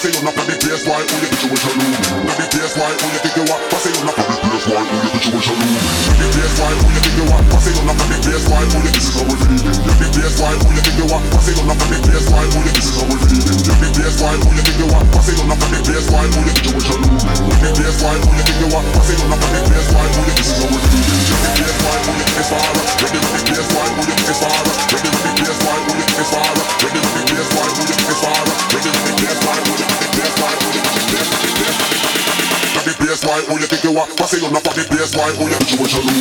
think you are passing on up at the place why oh yeah situation the place why when you think you are passing on up at the place why oh yeah situation. Got the place why you think you are passing on up at the place why oh yeah this is. Got the place why you think you are passing on up at the place why oh yeah this is. Got the place why you think you are passing on up at the place why oh yeah situation. Got the place why you think you are passing on up at the place why oh is the place why you think it's far. Ready place why you think it's far. Ready the place why you think it's far. Ready with the place why when you think far. Place why you think far. Why you think you think you are on the why when you.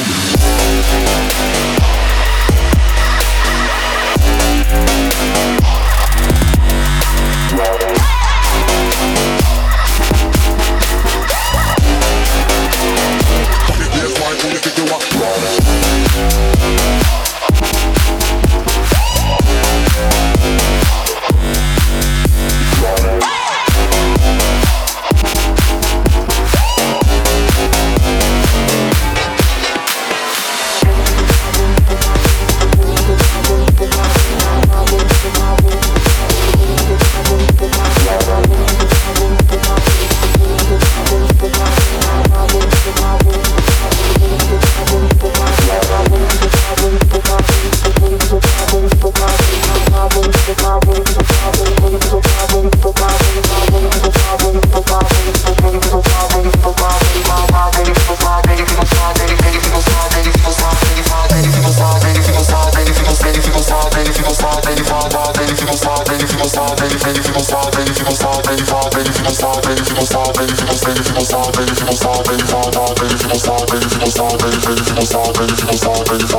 Got the place why you think you are. Bring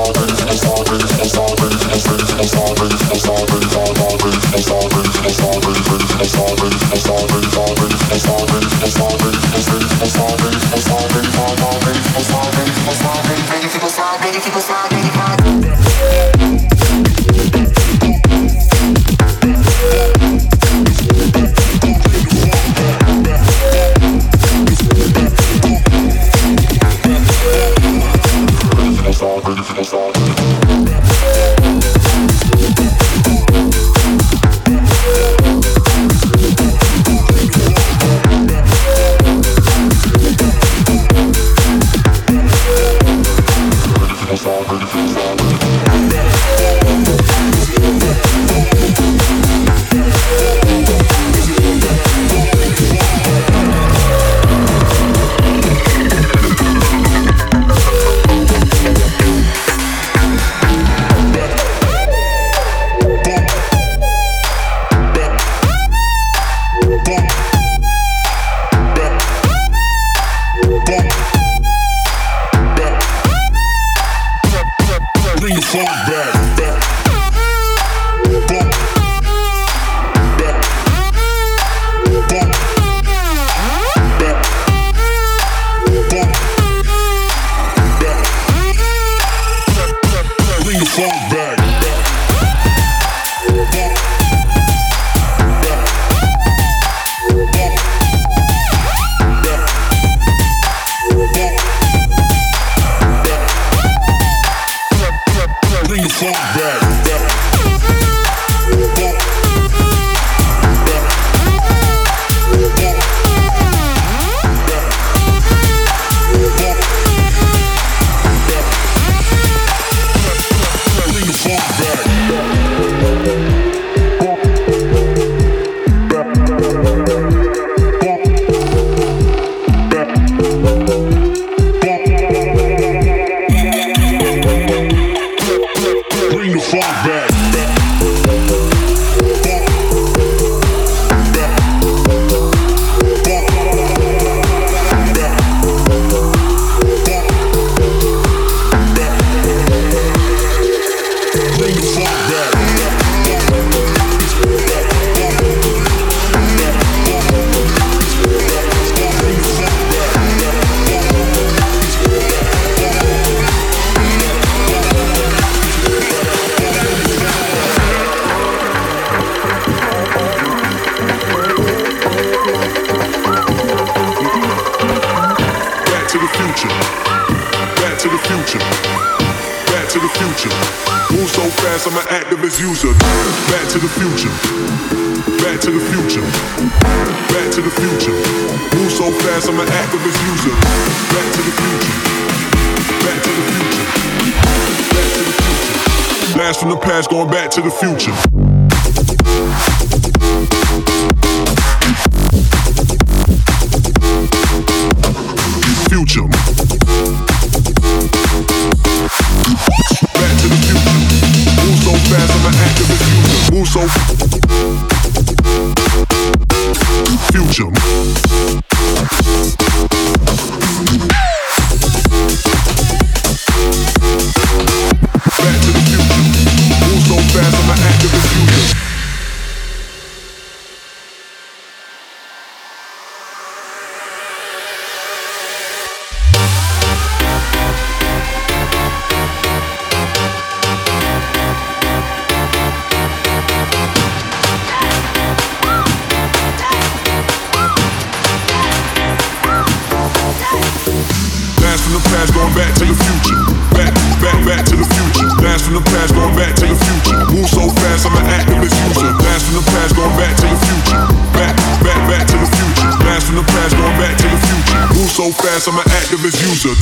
so fast, I'm an activist user.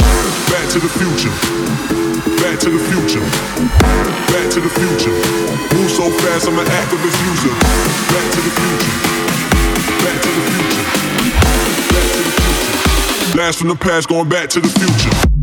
Back to the future. Back to the future. Back to the future. Move so fast, I'm an activist user. Back to the future. Back to the future. Back to the future. Blast from the past, going back to the future.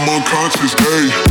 I'm unconscious, ayy.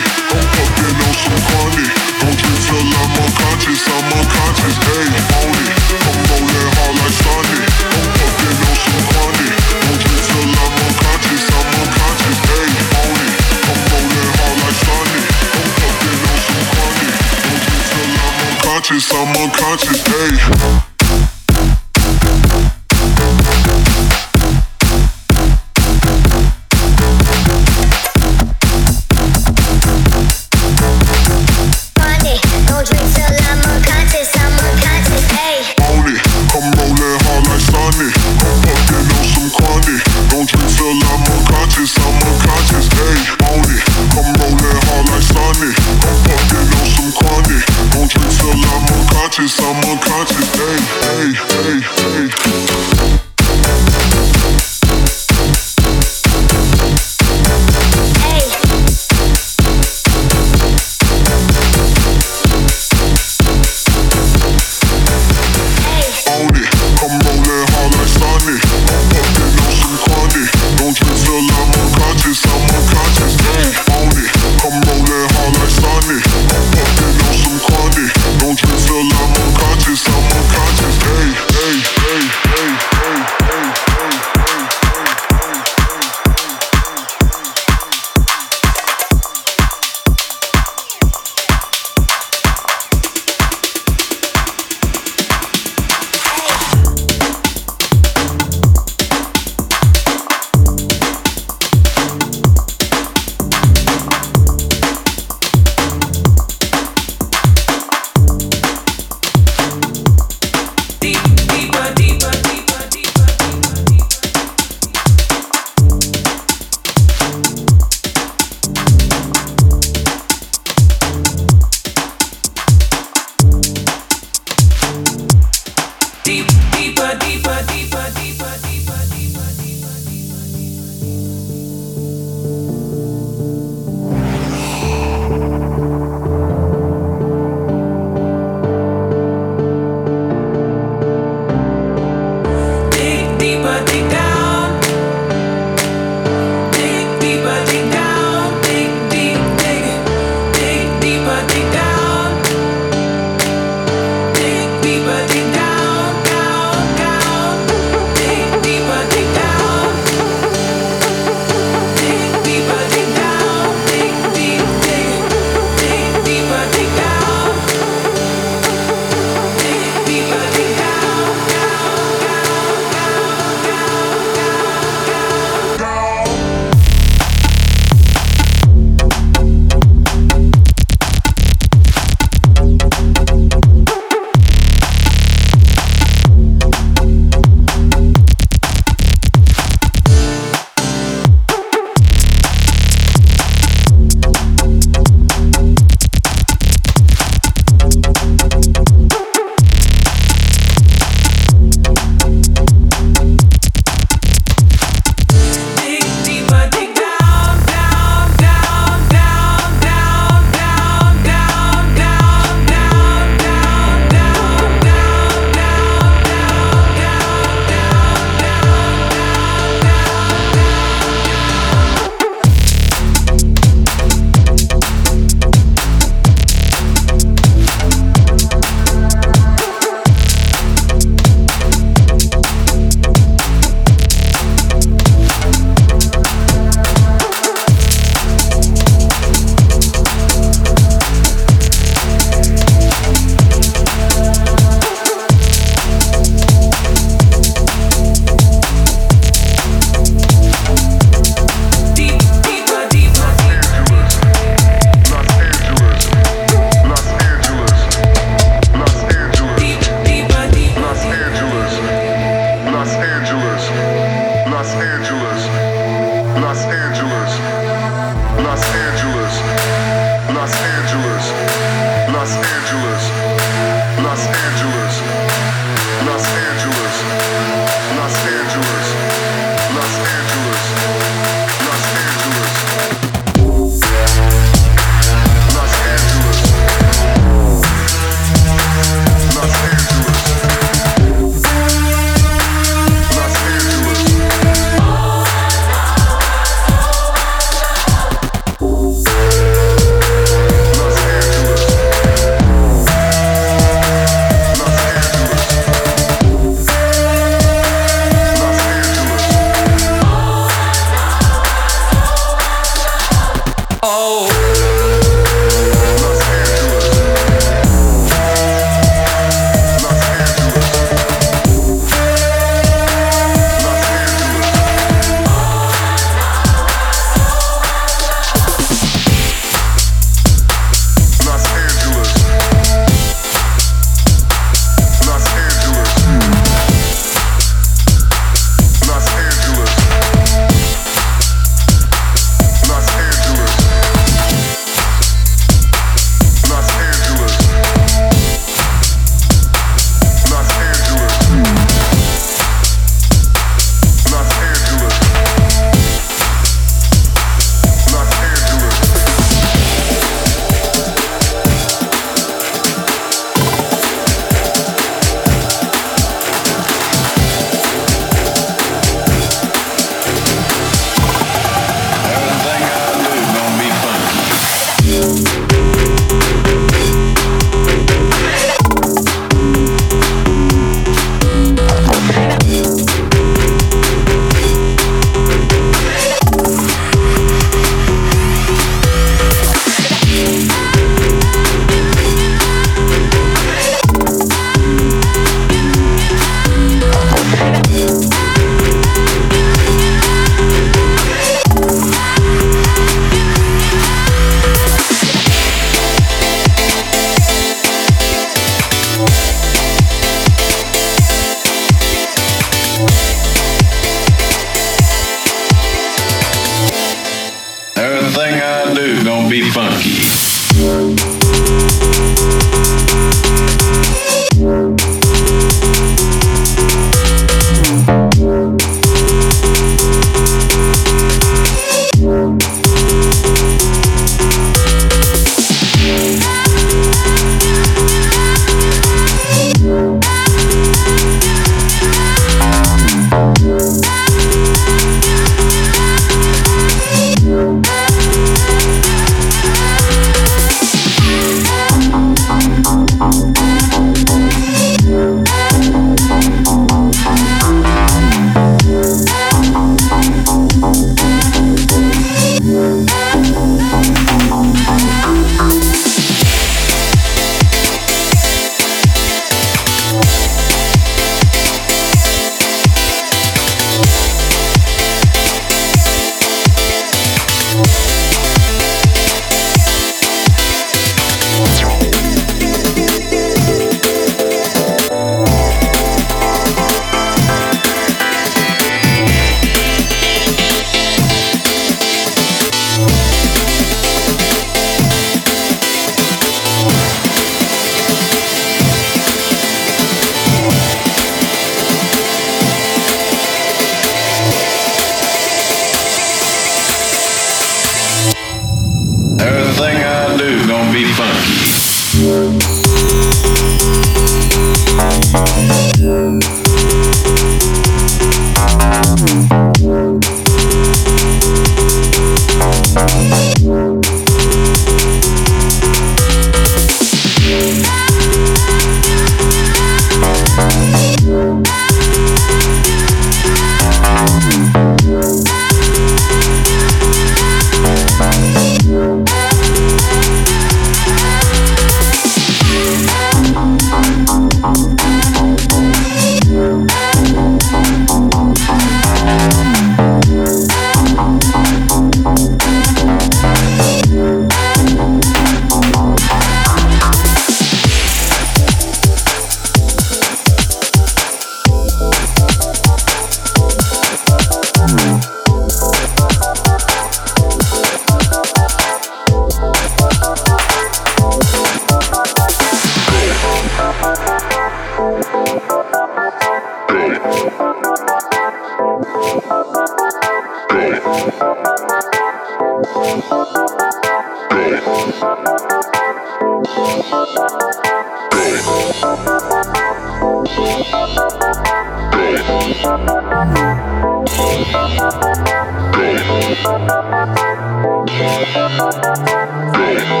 Let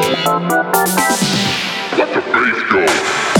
the bass go.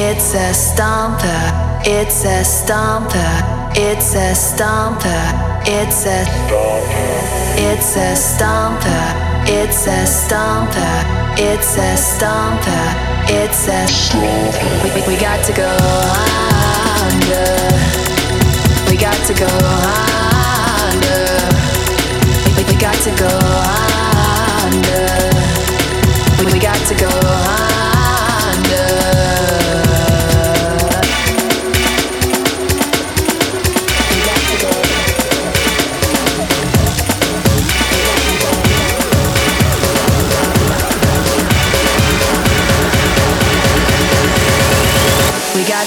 It's a stomper, it's a stomper, it's a stomper, it's a It's a stomper, it's a stomper, it's a stomper, it's a we, we, we got to go under. We got to go under. We, we got to go under. We, we got to go under.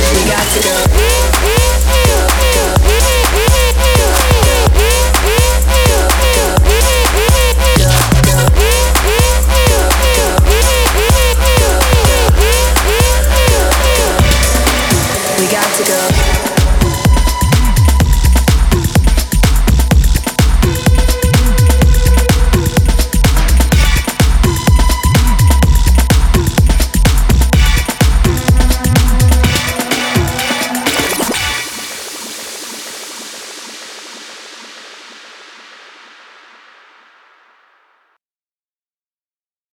you got to go.